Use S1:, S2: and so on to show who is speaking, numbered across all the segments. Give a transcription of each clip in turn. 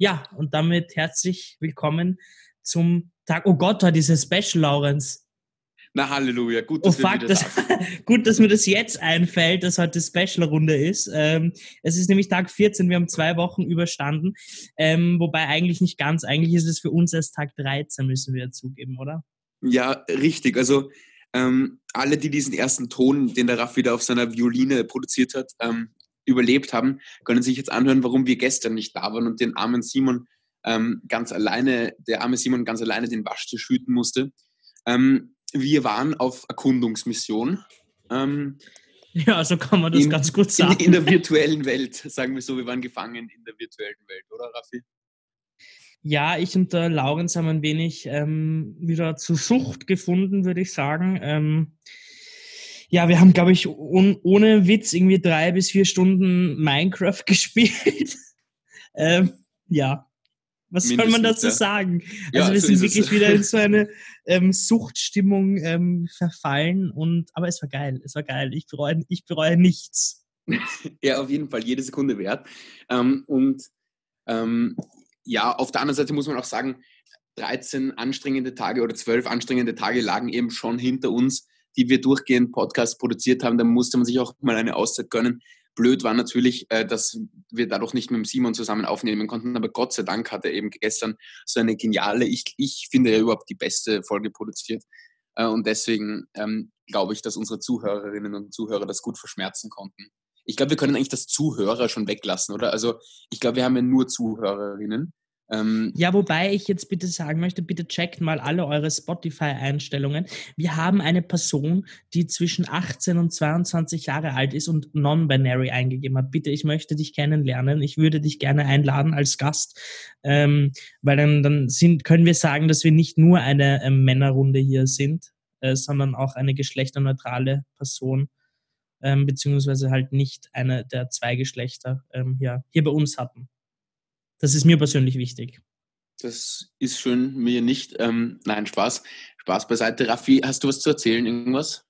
S1: Ja, und damit herzlich willkommen zum Tag. Oh Gott, heute ist Special, Lawrence.
S2: Na Halleluja, gut,
S1: dass, oh, fuck, das, gut, dass mir das jetzt einfällt, dass heute Special-Runde ist. Ähm, es ist nämlich Tag 14, wir haben zwei Wochen überstanden. Ähm, wobei eigentlich nicht ganz, eigentlich ist es für uns erst Tag 13, müssen wir zugeben, oder?
S2: Ja, richtig. Also ähm, alle, die diesen ersten Ton, den der Raff wieder auf seiner Violine produziert hat, ähm, überlebt haben, können sich jetzt anhören, warum wir gestern nicht da waren und den armen Simon ähm, ganz alleine, der arme Simon ganz alleine den Waschtisch hüten musste. Ähm, wir waren auf Erkundungsmission.
S1: Ähm, ja, so kann man das in, ganz gut sagen.
S2: In, in, der virtuellen Welt, sagen wir so, wir waren gefangen in der virtuellen Welt, oder Raffi?
S1: Ja, ich und der Laurenz haben ein wenig ähm, wieder zur Sucht gefunden, würde ich sagen. Ja, wir haben, glaube ich, un, ohne Witz irgendwie drei bis vier Stunden Minecraft gespielt. ähm, ja, was Mindestens, soll man dazu ja. sagen? Also ja, wir so sind wirklich es. wieder in so eine ähm, Suchtstimmung ähm, verfallen und aber es war geil, es war geil. Ich bereue, ich bereue nichts.
S2: ja, auf jeden Fall, jede Sekunde wert. Ähm, und ähm, ja, auf der anderen Seite muss man auch sagen, 13 anstrengende Tage oder 12 anstrengende Tage lagen eben schon hinter uns, die wir durchgehend Podcasts produziert haben. Da musste man sich auch mal eine Auszeit gönnen. Blöd war natürlich, äh, dass wir dadurch nicht mit Simon zusammen aufnehmen konnten, aber Gott sei Dank hat er eben gestern so eine geniale, ich, ich finde ja überhaupt die beste Folge produziert. Äh, und deswegen ähm, glaube ich, dass unsere Zuhörerinnen und Zuhörer das gut verschmerzen konnten. Ich glaube, wir können eigentlich das Zuhörer schon weglassen, oder? Also ich glaube, wir haben ja nur Zuhörerinnen.
S1: Ähm, ja, wobei ich jetzt bitte sagen möchte, bitte checkt mal alle eure Spotify-Einstellungen. Wir haben eine Person, die zwischen 18 und 22 Jahre alt ist und non-binary eingegeben hat. Bitte, ich möchte dich kennenlernen. Ich würde dich gerne einladen als Gast, ähm, weil dann, dann sind, können wir sagen, dass wir nicht nur eine äh, Männerrunde hier sind, äh, sondern auch eine geschlechterneutrale Person. Ähm, beziehungsweise halt nicht eine der zwei Geschlechter ähm, ja, hier bei uns hatten. Das ist mir persönlich wichtig.
S2: Das ist schön, mir nicht. Ähm, nein, Spaß. Spaß beiseite. Raffi, hast du was zu erzählen? Irgendwas?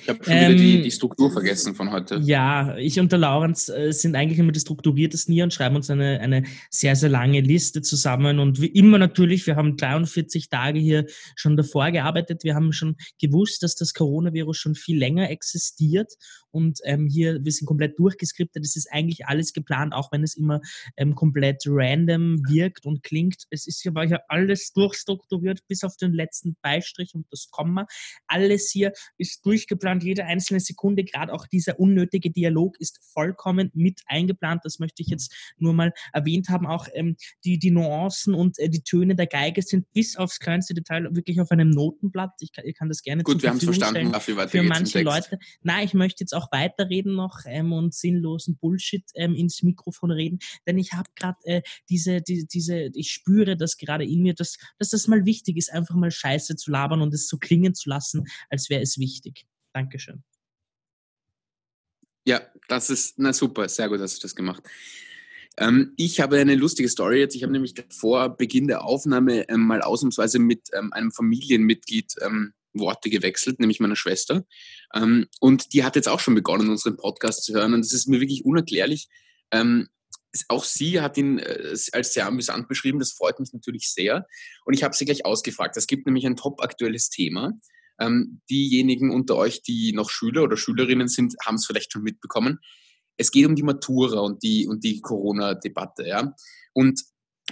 S2: Ich habe schon ähm, wieder die, ähm, die, Struktur vergessen von heute.
S1: Ja, ich und der Laurenz äh, sind eigentlich immer die strukturiertesten hier und schreiben uns eine, eine sehr, sehr lange Liste zusammen. Und wie immer natürlich, wir haben 43 Tage hier schon davor gearbeitet. Wir haben schon gewusst, dass das Coronavirus schon viel länger existiert. Und ähm, hier, wir sind komplett durchgeskriptet. Es ist eigentlich alles geplant, auch wenn es immer ähm, komplett random wirkt und klingt. Es ist hier, hier alles durchstrukturiert, bis auf den letzten Beistrich und das Komma. Alles hier ist durchgeplant jede einzelne Sekunde, gerade auch dieser unnötige Dialog ist vollkommen mit eingeplant. Das möchte ich jetzt nur mal erwähnt haben. Auch ähm, die, die Nuancen und äh, die Töne der Geige sind bis aufs kleinste Detail wirklich auf einem Notenblatt. Ich kann, ich kann das gerne
S2: Gut, wir haben es verstanden, dafür weiter
S1: für manche Leute. Nein, ich möchte jetzt auch weiterreden noch ähm, und sinnlosen Bullshit ähm, ins Mikrofon reden, denn ich habe gerade äh, diese, die, diese, ich spüre das gerade in mir, dass, dass das mal wichtig ist, einfach mal Scheiße zu labern und es so klingen zu lassen, als wäre es wichtig. Dankeschön.
S2: Ja, das ist, na super, sehr gut hast du das gemacht. Ähm, ich habe eine lustige Story jetzt. Ich habe nämlich vor Beginn der Aufnahme ähm, mal ausnahmsweise mit ähm, einem Familienmitglied ähm, Worte gewechselt, nämlich meiner Schwester. Ähm, und die hat jetzt auch schon begonnen, unseren Podcast zu hören. Und das ist mir wirklich unerklärlich. Ähm, auch sie hat ihn äh, als sehr amüsant beschrieben. Das freut mich natürlich sehr. Und ich habe sie gleich ausgefragt. Es gibt nämlich ein top aktuelles Thema. Ähm, diejenigen unter euch, die noch Schüler oder Schülerinnen sind, haben es vielleicht schon mitbekommen. Es geht um die Matura und die, und die Corona-Debatte. Ja? Und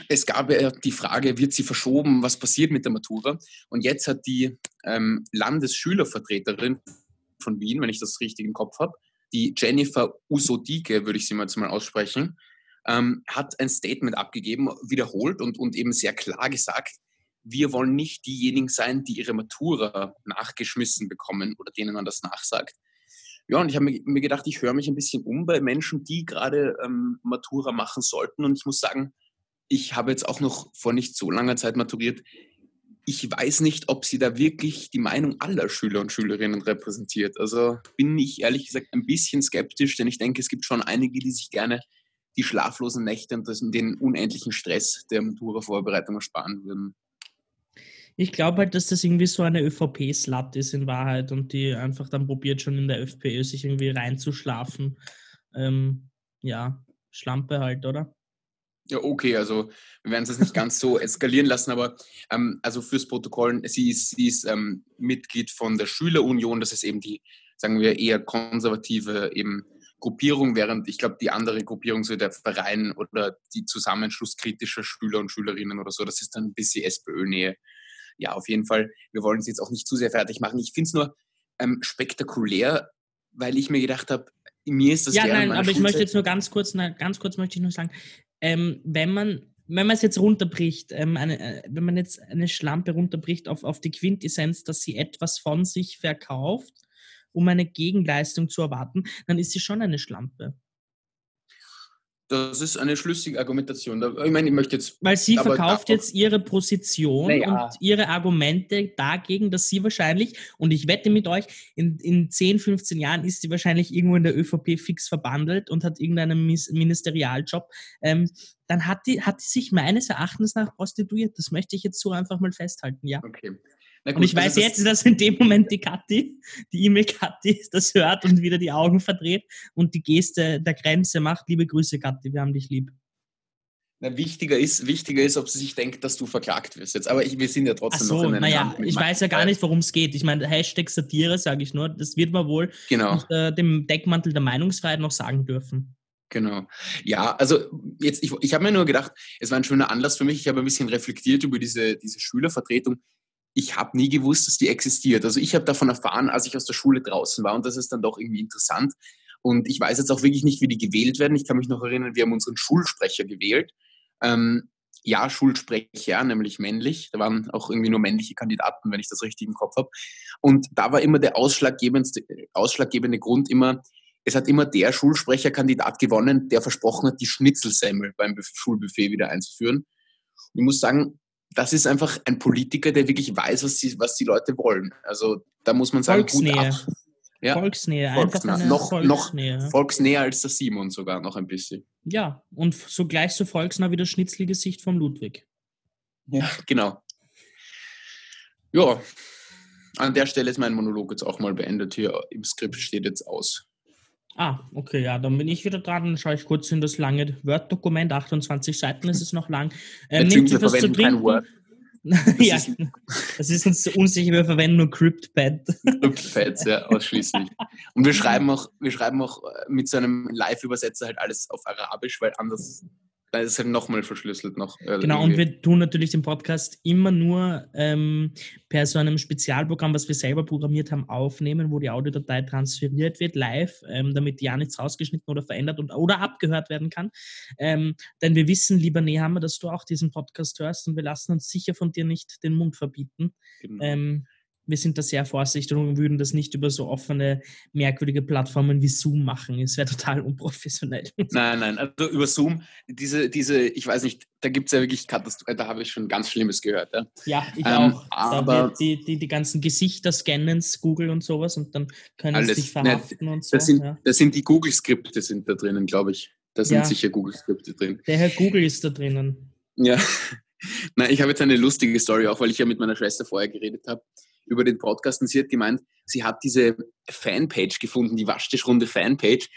S2: es gab ja die Frage, wird sie verschoben, was passiert mit der Matura? Und jetzt hat die ähm, Landesschülervertreterin von Wien, wenn ich das richtig im Kopf habe, die Jennifer Usodike, würde ich sie mal mal aussprechen, ähm, hat ein Statement abgegeben, wiederholt und, und eben sehr klar gesagt, wir wollen nicht diejenigen sein, die ihre Matura nachgeschmissen bekommen oder denen man das nachsagt. Ja, und ich habe mir gedacht, ich höre mich ein bisschen um bei Menschen, die gerade ähm, Matura machen sollten. Und ich muss sagen, ich habe jetzt auch noch vor nicht so langer Zeit maturiert. Ich weiß nicht, ob sie da wirklich die Meinung aller Schüler und Schülerinnen repräsentiert. Also bin ich ehrlich gesagt ein bisschen skeptisch, denn ich denke, es gibt schon einige, die sich gerne die schlaflosen Nächte und den unendlichen Stress der Matura-Vorbereitung ersparen würden.
S1: Ich glaube halt, dass das irgendwie so eine ÖVP-Slut ist in Wahrheit und die einfach dann probiert schon in der FPÖ sich irgendwie reinzuschlafen. Ähm, ja, Schlampe halt, oder?
S2: Ja, okay, also wir werden es jetzt nicht ganz so eskalieren lassen, aber ähm, also fürs Protokoll, sie ist, sie ist ähm, Mitglied von der Schülerunion, das ist eben die, sagen wir, eher konservative eben Gruppierung, während ich glaube, die andere Gruppierung, so der Verein oder die Zusammenschluss kritischer Schüler und Schülerinnen oder so, das ist dann ein bisschen SPÖ-Nähe. Ja, auf jeden Fall, wir wollen es jetzt auch nicht zu sehr fertig machen. Ich finde es nur ähm, spektakulär, weil ich mir gedacht habe, mir ist das
S1: Ja, nein, aber Schulzeit ich möchte jetzt nur ganz kurz, na, ganz kurz möchte ich nur sagen, ähm, wenn man wenn man es jetzt runterbricht, ähm, eine, äh, wenn man jetzt eine Schlampe runterbricht auf, auf die Quintessenz, dass sie etwas von sich verkauft, um eine Gegenleistung zu erwarten, dann ist sie schon eine Schlampe.
S2: Das ist eine schlüssige Argumentation. Ich meine, ich möchte jetzt.
S1: Weil sie verkauft jetzt ihre Position naja. und ihre Argumente dagegen, dass sie wahrscheinlich, und ich wette mit euch, in, in 10, 15 Jahren ist sie wahrscheinlich irgendwo in der ÖVP fix verbandelt und hat irgendeinen Ministerialjob. Ähm, dann hat die, hat die sich meines Erachtens nach prostituiert. Das möchte ich jetzt so einfach mal festhalten, ja. Okay. Gut, und ich weiß also jetzt, dass in dem Moment die Kathi, die E-Mail Kathi, das hört und wieder die Augen verdreht und die Geste der Grenze macht. Liebe Grüße, Kathi, wir haben dich lieb.
S2: Na, wichtiger, ist, wichtiger ist, ob sie sich denkt, dass du verklagt wirst jetzt. Aber ich, wir sind ja trotzdem
S1: so, noch in einem Naja, ich weiß ja gar nicht, worum es geht. Ich meine, Hashtag Satire, sage ich nur, das wird man wohl
S2: genau.
S1: unter dem Deckmantel der Meinungsfreiheit noch sagen dürfen.
S2: Genau. Ja, also jetzt, ich, ich habe mir nur gedacht, es war ein schöner Anlass für mich. Ich habe ein bisschen reflektiert über diese, diese Schülervertretung ich habe nie gewusst, dass die existiert. Also ich habe davon erfahren, als ich aus der Schule draußen war und das ist dann doch irgendwie interessant. Und ich weiß jetzt auch wirklich nicht, wie die gewählt werden. Ich kann mich noch erinnern, wir haben unseren Schulsprecher gewählt. Ähm, ja, Schulsprecher, nämlich männlich. Da waren auch irgendwie nur männliche Kandidaten, wenn ich das richtig im Kopf habe. Und da war immer der ausschlaggebende, ausschlaggebende Grund immer, es hat immer der Schulsprecherkandidat gewonnen, der versprochen hat, die Schnitzelsemmel beim Schulbuffet wieder einzuführen. Ich muss sagen, das ist einfach ein Politiker, der wirklich weiß, was die, was die Leute wollen. Also da muss man sagen,
S1: Volksnähe. Gut ab.
S2: Ja,
S1: Volksnähe,
S2: Volksnähe. Einfach noch, Volksnähe. noch volksnäher als der Simon sogar, noch ein bisschen.
S1: Ja, und so gleich so volksnah wie das Schnitzelgesicht vom Ludwig.
S2: Ja, genau. Ja, an der Stelle ist mein Monolog jetzt auch mal beendet. Hier im Skript steht jetzt aus.
S1: Ah, okay, ja, dann bin ich wieder dran. Dann schaue ich kurz in das lange Word-Dokument. 28 Seiten ist es noch lang.
S2: Ähm, nehmt Sie was zu trinken.
S1: Das ja, ist das ist uns unsicher. Wir verwenden nur CryptPad.
S2: CryptPads, ja, ausschließlich. Und wir schreiben auch, wir schreiben auch äh, mit so einem Live-Übersetzer halt alles auf Arabisch, weil anders da ist es halt nochmal verschlüsselt noch.
S1: Äh, genau, irgendwie. und wir tun natürlich den Podcast immer nur ähm, per so einem Spezialprogramm, was wir selber programmiert haben, aufnehmen, wo die Audiodatei transferiert wird, live, ähm, damit ja nichts rausgeschnitten oder verändert und, oder abgehört werden kann. Ähm, denn wir wissen, lieber Nehammer, dass du auch diesen Podcast hörst und wir lassen uns sicher von dir nicht den Mund verbieten. Genau. Wir sind da sehr vorsichtig und würden das nicht über so offene, merkwürdige Plattformen wie Zoom machen. Es wäre total unprofessionell.
S2: Nein, nein, also über Zoom, diese, diese ich weiß nicht, da gibt es ja wirklich Katastrophen, da habe ich schon ganz Schlimmes gehört. Ja,
S1: ja ich ähm, auch. Aber die, die, die ganzen Gesichter scannen, Google und sowas und dann können alles, sie sich verhaften ne, und so.
S2: Das sind, ja. das sind die Google-Skripte sind da drinnen, glaube ich. Da sind ja. sicher Google-Skripte drin.
S1: Der Herr Google ist da drinnen.
S2: Ja. Nein, ich habe jetzt eine lustige Story, auch weil ich ja mit meiner Schwester vorher geredet habe über den Podcast und sie hat gemeint, sie hat diese Fanpage gefunden, die Waschtischrunde Fanpage.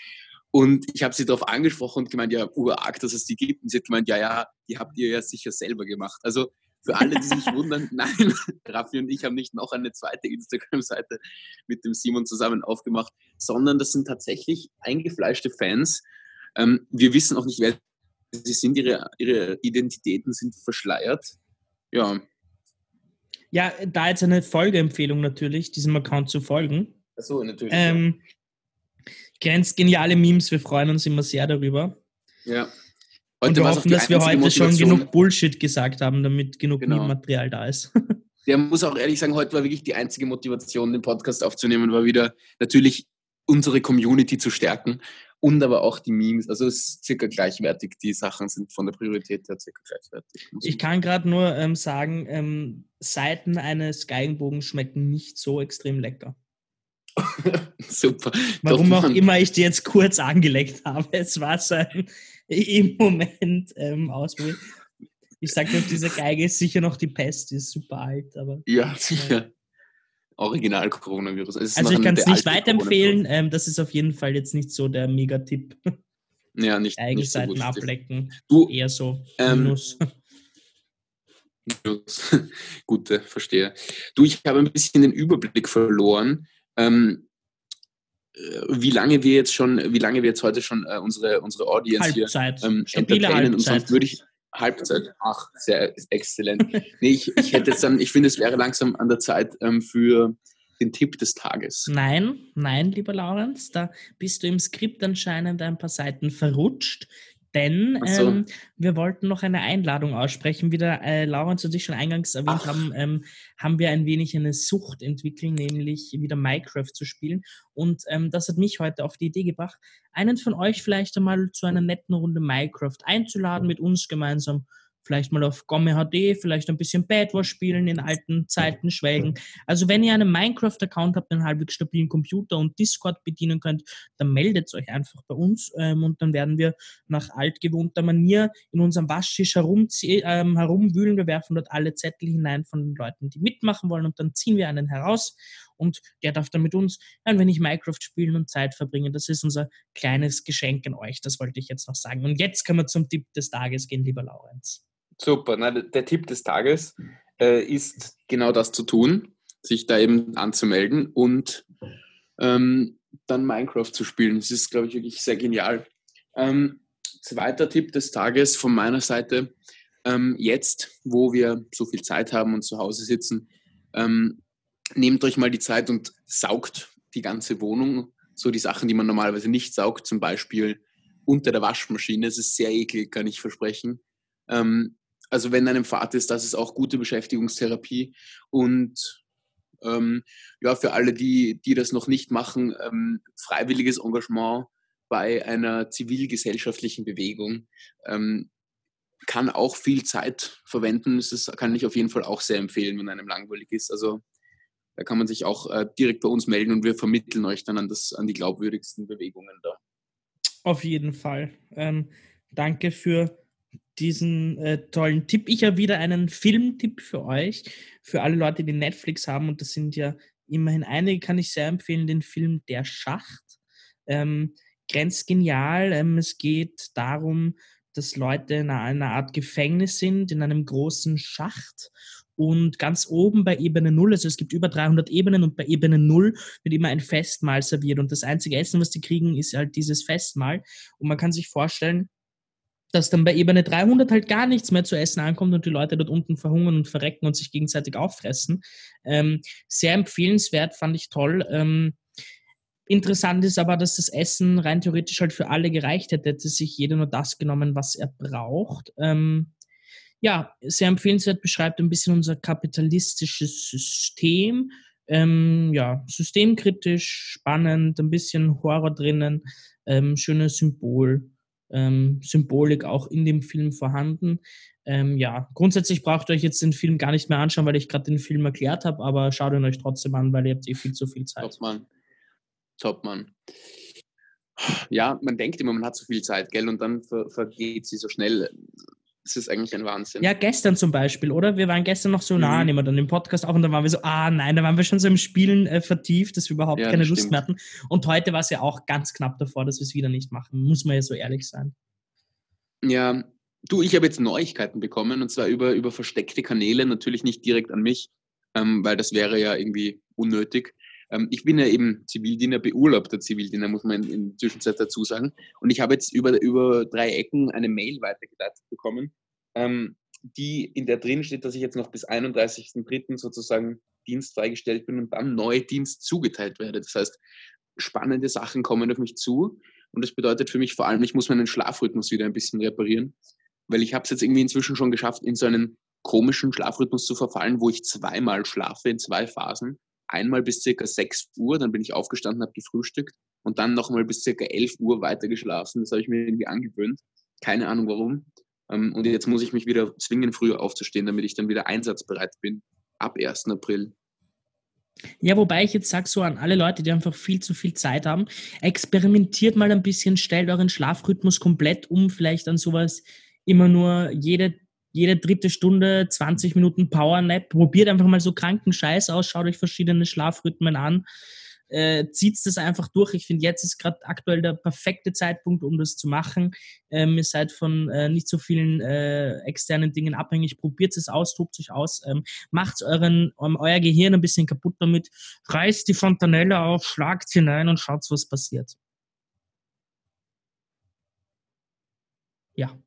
S2: Und ich habe sie darauf angesprochen und gemeint, ja, urarg, dass es die gibt. Und sie hat gemeint, ja, ja, die habt ihr ja sicher selber gemacht. Also für alle, die sich wundern, nein, Raffi und ich haben nicht noch eine zweite Instagram-Seite mit dem Simon zusammen aufgemacht, sondern das sind tatsächlich eingefleischte Fans. Ähm, wir wissen auch nicht, wer sie sind, ihre, ihre Identitäten sind verschleiert. Ja,
S1: ja, da jetzt eine Folgeempfehlung natürlich, diesem Account zu folgen.
S2: Achso, natürlich.
S1: Ähm, Grenzt geniale Memes, wir freuen uns immer sehr darüber.
S2: Ja.
S1: Heute Und wir hoffen, dass wir heute Motivation. schon genug Bullshit gesagt haben, damit genug genau. Meme-Material da ist.
S2: Der muss auch ehrlich sagen, heute war wirklich die einzige Motivation, den Podcast aufzunehmen, war wieder natürlich unsere Community zu stärken und aber auch die Memes. Also es ist circa gleichwertig. Die Sachen sind von der Priorität her circa gleichwertig.
S1: Ich kann gerade nur ähm, sagen, ähm, Seiten eines Geigenbogens schmecken nicht so extrem lecker.
S2: Super.
S1: Warum Doch, auch immer ich die jetzt kurz angelegt habe. Es war so ein im Moment ähm, Ausprobieren. Ich sage nur, diese Geige ist sicher noch die Pest, die ist super alt, aber.
S2: Ja, sicher. Original-Coronavirus.
S1: Also ich kann es nicht weiterempfehlen. Ähm, das ist auf jeden Fall jetzt nicht so der Megatipp.
S2: Ja, nicht,
S1: Eigenseiten
S2: nicht so positiv.
S1: ablecken.
S2: Du,
S1: Eher so
S2: ähm,
S1: Minus.
S2: Gute, verstehe. Du, ich habe ein bisschen den Überblick verloren. Ähm, äh, wie lange wir jetzt schon, wie lange wir jetzt heute schon äh, unsere, unsere Audience
S1: Halbzeit.
S2: hier ähm, entertainen und
S1: Halbzeit.
S2: sonst würde ich Halbzeit. Ach, sehr exzellent. nee, ich, ich hätte jetzt dann, ich finde, es wäre langsam an der Zeit ähm, für den Tipp des Tages.
S1: Nein, nein, lieber Laurenz, da bist du im Skript anscheinend ein paar Seiten verrutscht, denn
S2: so.
S1: ähm, wir wollten noch eine Einladung aussprechen. Wie der äh, Laurenz und ich schon eingangs erwähnt
S2: Ach.
S1: haben, ähm, haben wir ein wenig eine Sucht entwickelt, nämlich wieder Minecraft zu spielen. Und ähm, das hat mich heute auf die Idee gebracht, einen von euch vielleicht einmal zu einer netten Runde Minecraft einzuladen, mit uns gemeinsam vielleicht mal auf Gomme HD, vielleicht ein bisschen Bad Wars spielen, in alten Zeiten schwelgen. Also wenn ihr einen Minecraft-Account habt, einen halbwegs stabilen Computer und Discord bedienen könnt, dann meldet euch einfach bei uns ähm, und dann werden wir nach altgewohnter Manier in unserem Waschtisch ähm, herumwühlen. Wir werfen dort alle Zettel hinein von den Leuten, die mitmachen wollen und dann ziehen wir einen heraus und der darf dann mit uns ein wenig Minecraft spielen und Zeit verbringen. Das ist unser kleines Geschenk an euch, das wollte ich jetzt noch sagen. Und jetzt können wir zum Tipp des Tages gehen, lieber Laurenz.
S2: Super. Na, der Tipp des Tages äh, ist genau das zu tun, sich da eben anzumelden und ähm, dann Minecraft zu spielen. Das ist, glaube ich, wirklich sehr genial. Ähm, zweiter Tipp des Tages von meiner Seite. Ähm, jetzt, wo wir so viel Zeit haben und zu Hause sitzen, ähm, nehmt euch mal die Zeit und saugt die ganze Wohnung. So die Sachen, die man normalerweise nicht saugt, zum Beispiel unter der Waschmaschine. Es ist sehr eklig, kann ich versprechen. Ähm, also wenn einem Fahrt ist, das ist auch gute Beschäftigungstherapie. Und ähm, ja, für alle, die, die das noch nicht machen, ähm, freiwilliges Engagement bei einer zivilgesellschaftlichen Bewegung ähm, kann auch viel Zeit verwenden. Das kann ich auf jeden Fall auch sehr empfehlen, wenn einem langweilig ist. Also da kann man sich auch äh, direkt bei uns melden und wir vermitteln euch dann an, das, an die glaubwürdigsten Bewegungen da.
S1: Auf jeden Fall. Ähm, danke für diesen äh, tollen Tipp. Ich habe wieder einen Filmtipp für euch, für alle Leute, die Netflix haben. Und das sind ja immerhin einige, kann ich sehr empfehlen, den Film Der Schacht. Ähm, grenzgenial. Ähm, es geht darum, dass Leute in einer Art Gefängnis sind, in einem großen Schacht. Und ganz oben bei Ebene 0, also es gibt über 300 Ebenen und bei Ebene 0 wird immer ein Festmahl serviert. Und das einzige Essen, was die kriegen, ist halt dieses Festmahl. Und man kann sich vorstellen, dass dann bei Ebene 300 halt gar nichts mehr zu essen ankommt und die Leute dort unten verhungern und verrecken und sich gegenseitig auffressen. Ähm, sehr empfehlenswert, fand ich toll. Ähm, interessant ist aber, dass das Essen rein theoretisch halt für alle gereicht hätte, hätte sich jeder nur das genommen, was er braucht. Ähm, ja, sehr empfehlenswert, beschreibt ein bisschen unser kapitalistisches System. Ähm, ja, systemkritisch, spannend, ein bisschen Horror drinnen, ähm, schönes Symbol, ähm, Symbolik auch in dem Film vorhanden. Ähm, ja, grundsätzlich braucht ihr euch jetzt den Film gar nicht mehr anschauen, weil ich gerade den Film erklärt habe, aber schaut ihn euch trotzdem an, weil ihr habt eh viel zu viel Zeit.
S2: Top, Mann. Top, Mann. Ja, man denkt immer, man hat so viel Zeit, gell? Und dann ver vergeht sie so schnell. Das ist eigentlich ein Wahnsinn.
S1: Ja, gestern zum Beispiel, oder? Wir waren gestern noch so nah,
S2: Mhm.
S1: nehmen wir dann im Podcast auf und dann waren wir so, ah nein, da waren wir schon so im Spielen äh, vertieft, dass wir überhaupt
S2: Ja,
S1: keine Lust
S2: stimmt.
S1: mehr hatten. Und heute war es ja auch ganz knapp davor, dass wir es wieder nicht machen. Muss man ja so ehrlich sein.
S2: Ja, du, ich habe jetzt Neuigkeiten bekommen und zwar über, über versteckte Kanäle, natürlich nicht direkt an mich, ähm, weil das wäre ja irgendwie unnötig. Ähm, ich bin ja eben Zivildiener, beurlaubter Zivildiener, muss man in, in der Zwischenzeit dazu sagen. Und ich habe jetzt über, über drei Ecken eine Mail weitergeleitet bekommen, ähm, die in der drin steht, dass ich jetzt noch bis 31.03. sozusagen Dienst freigestellt bin und dann neu Dienst zugeteilt werde. Das heißt, spannende Sachen kommen auf mich zu. Und das bedeutet für mich vor allem, ich muss meinen Schlafrhythmus wieder ein bisschen reparieren, weil ich habe es jetzt irgendwie inzwischen schon geschafft, in so einen komischen Schlafrhythmus zu verfallen, wo ich zweimal schlafe in zwei Phasen. Einmal bis circa 6 Uhr, dann bin ich aufgestanden, habe gefrühstückt und dann nochmal bis circa 11 Uhr weiter geschlafen. Das habe ich mir irgendwie angewöhnt. Keine Ahnung warum. Ähm, Und jetzt muss ich mich wieder zwingen, früher aufzustehen, damit ich dann wieder einsatzbereit bin. Ab 1. April.
S1: Ja, wobei ich jetzt sage so an alle Leute, die einfach viel zu viel Zeit haben, experimentiert mal ein bisschen, stellt euren Schlafrhythmus komplett um, vielleicht an sowas immer nur jede, jede dritte Stunde 20 Minuten Powernap. Probiert einfach mal so kranken Scheiß aus, schaut euch verschiedene Schlafrhythmen an. äh, zieht das einfach durch. Ich finde, jetzt ist gerade aktuell der perfekte Zeitpunkt, um das zu machen. Ähm, ihr seid von äh, nicht so vielen äh, externen Dingen abhängig. Probiert es aus, tobt sich aus, ähm, macht euren, euer Gehirn ein bisschen kaputt damit, reißt die Fontanelle auf, schlagt hinein und schaut, was passiert. Ja.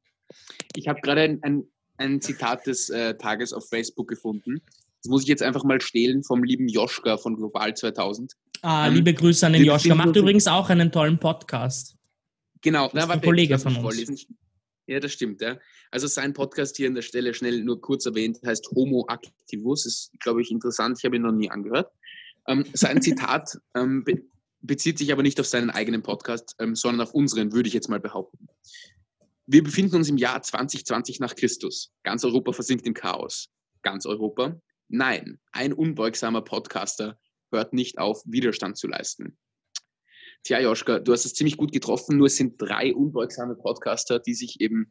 S2: Ich habe gerade ein, ein, ein, Zitat des äh, Tages auf Facebook gefunden. Das muss ich jetzt einfach mal stehlen vom lieben Joschka von Global 2000.
S1: Ah, ähm, liebe Grüße an den Joschka. Macht übrigens auch einen tollen Podcast.
S2: Genau,
S1: das ist ein Kollege von uns. Vorlesen.
S2: Ja, das stimmt. Ja. Also sein Podcast hier an der Stelle schnell nur kurz erwähnt, heißt Homo Activus. Ist, glaube ich, interessant. Ich habe ihn noch nie angehört. Ähm, sein Zitat ähm, be bezieht sich aber nicht auf seinen eigenen Podcast, ähm, sondern auf unseren, würde ich jetzt mal behaupten. Wir befinden uns im Jahr 2020 nach Christus. Ganz Europa versinkt im Chaos. Ganz Europa? Nein, ein unbeugsamer Podcaster hört nicht auf, Widerstand zu leisten. Tja, Joschka, du hast es ziemlich gut getroffen, nur es sind drei unbeugsame Podcaster, die sich eben,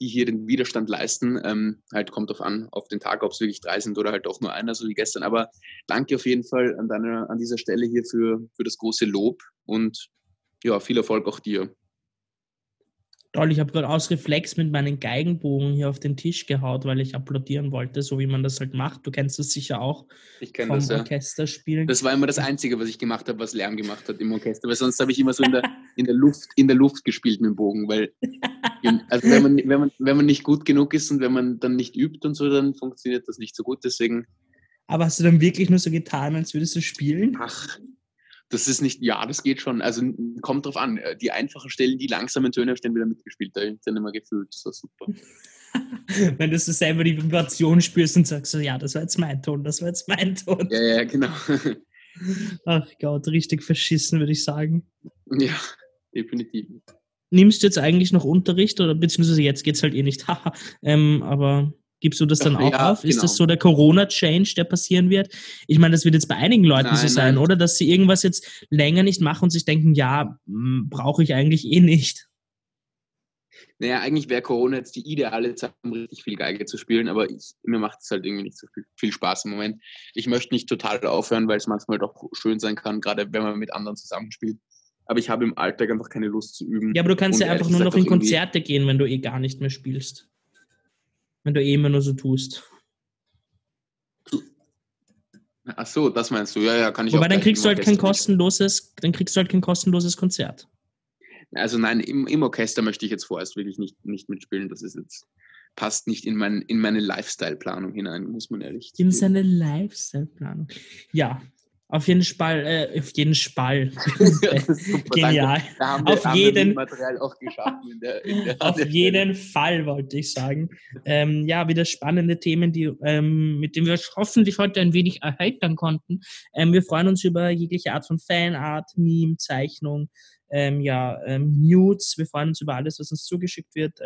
S2: die hier den Widerstand leisten. Ähm, halt kommt auf an, auf den Tag, ob es wirklich drei sind oder halt doch nur einer, so wie gestern. Aber danke auf jeden Fall an, deiner, an dieser Stelle hier für, für das große Lob und ja, viel Erfolg auch dir.
S1: Toll, ich habe gerade aus Reflex mit meinen Geigenbogen hier auf den Tisch gehaut, weil ich applaudieren wollte, so wie man das halt macht. Du kennst das sicher auch.
S2: Ich kenne das, ja.
S1: Orchester spielen.
S2: Das war immer das Einzige, was ich gemacht habe, was Lärm gemacht hat im Orchester, weil sonst habe ich immer so in der, in der Luft, in der Luft gespielt mit dem Bogen, weil also wenn man, wenn, man, wenn man nicht gut genug ist und wenn man dann nicht übt und so, dann funktioniert das nicht so gut. Deswegen.
S1: Aber hast du dann wirklich nur so getan, als würdest du spielen?
S2: Ach, das ist nicht, ja, das geht schon. Also kommt drauf an. Die einfachen Stellen, die langsamen Töne, stehen wieder mitgespielt. Da habe ich dann immer gefühlt. Das war super.
S1: Wenn du so selber die Vibration spürst und sagst so, ja, das war jetzt mein Ton, das war jetzt mein Ton.
S2: Ja, ja, genau.
S1: Ach Gott, richtig verschissen, würde ich sagen.
S2: Ja, definitiv.
S1: Nimmst du jetzt eigentlich noch Unterricht oder beziehungsweise jetzt geht es halt eh nicht, ähm, aber Gibst du das dann auch ja, auf? Ist genau. das so der Corona-Change, der passieren wird? Ich meine, das wird jetzt bei einigen Leuten nein, so sein, nein. oder? Dass sie irgendwas jetzt länger nicht machen und sich denken, ja, hm, brauche ich eigentlich eh nicht.
S2: Naja, eigentlich wäre Corona jetzt die ideale Zeit, um richtig viel Geige zu spielen, aber ich, mir macht es halt irgendwie nicht so viel, viel, Spaß im Moment. Ich möchte nicht total aufhören, weil es manchmal doch schön sein kann, gerade wenn man mit anderen zusammenspielt. Aber ich habe im Alltag einfach keine Lust zu üben.
S1: Ja, aber du kannst ja einfach nur noch in Konzerte gehen, wenn du eh gar nicht mehr spielst wenn du eh immer nur so tust.
S2: Ach so, das meinst du, ja, ja, kann ich
S1: Wobei, auch. dann kriegst du halt kein kostenloses, dann kriegst du halt kein kostenloses Konzert.
S2: Also nein, im, im Orchester möchte ich jetzt vorerst wirklich nicht, nicht mitspielen. Das ist jetzt, passt nicht in, mein, in meine Lifestyle-Planung hinein, muss man ehrlich
S1: sagen. In seine Lifestyle-Planung. Ja, auf jeden Fall, äh, auf jeden Fall. Genial.
S2: Wir, auf jeden. In der, in
S1: der auf jeden Fall wollte ich sagen. Ähm, ja, wieder spannende Themen, die, ähm, mit denen wir hoffentlich heute ein wenig erheitern konnten. Ähm, wir freuen uns über jegliche Art von Fanart, Meme, Zeichnung, ähm, ja, ähm, Nudes. Wir freuen uns über alles, was uns zugeschickt wird.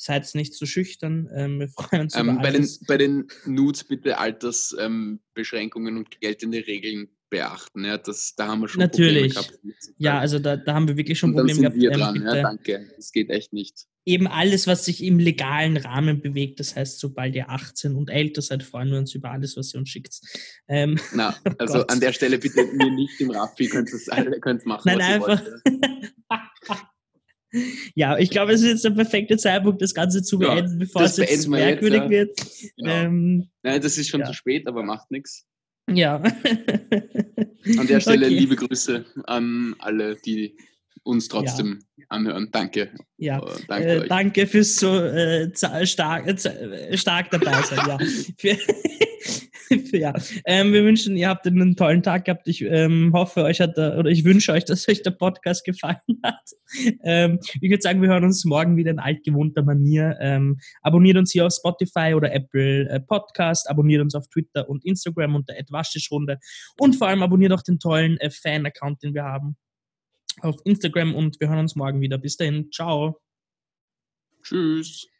S1: Seid nicht zu schüchtern. Ähm, wir freuen uns
S2: ähm, bei, den, bei den Nudes bitte Altersbeschränkungen ähm, und geltende Regeln beachten. Ja, das, da haben wir schon
S1: Natürlich. Probleme gehabt. Ja, also da, da haben wir wirklich schon Probleme
S2: gehabt. Wir ähm, dran. ja, danke. Das geht echt nicht.
S1: Eben alles, was sich im legalen Rahmen bewegt. Das heißt, sobald ihr 18 und älter seid, freuen wir uns über alles, was ihr uns schickt.
S2: Ähm, Na, oh also Gott. an der Stelle bitte mir nicht im Raffi, könnt es machen.
S1: Nein, einfach. Ja, ich glaube, es ist jetzt der perfekte Zeitpunkt, das Ganze zu beenden, ja, bevor es jetzt merkwürdig jetzt, ja. wird.
S2: Genau. Ähm, Nein, das ist schon ja. zu spät, aber macht nichts.
S1: Ja.
S2: An der Stelle okay. liebe Grüße an alle, die uns trotzdem anhören. Danke.
S1: Ja, uh, danke, äh, danke fürs so äh, stark, äh, stark dabei sein. ja. ja. Ähm, wir wünschen, ihr habt einen tollen Tag gehabt. Ich ähm, hoffe, euch hat der, oder ich wünsche euch, dass euch der Podcast gefallen hat. Ähm, ich würde sagen, wir hören uns morgen wieder in altgewohnter Manier. Ähm, abonniert uns hier auf Spotify oder Apple äh, Podcast, abonniert uns auf Twitter und Instagram unter Waschtischrunde und vor allem abonniert auch den tollen äh, Fan-Account, den wir haben auf Instagram und wir hören uns morgen wieder. Bis dahin, ciao.
S2: Tschüss.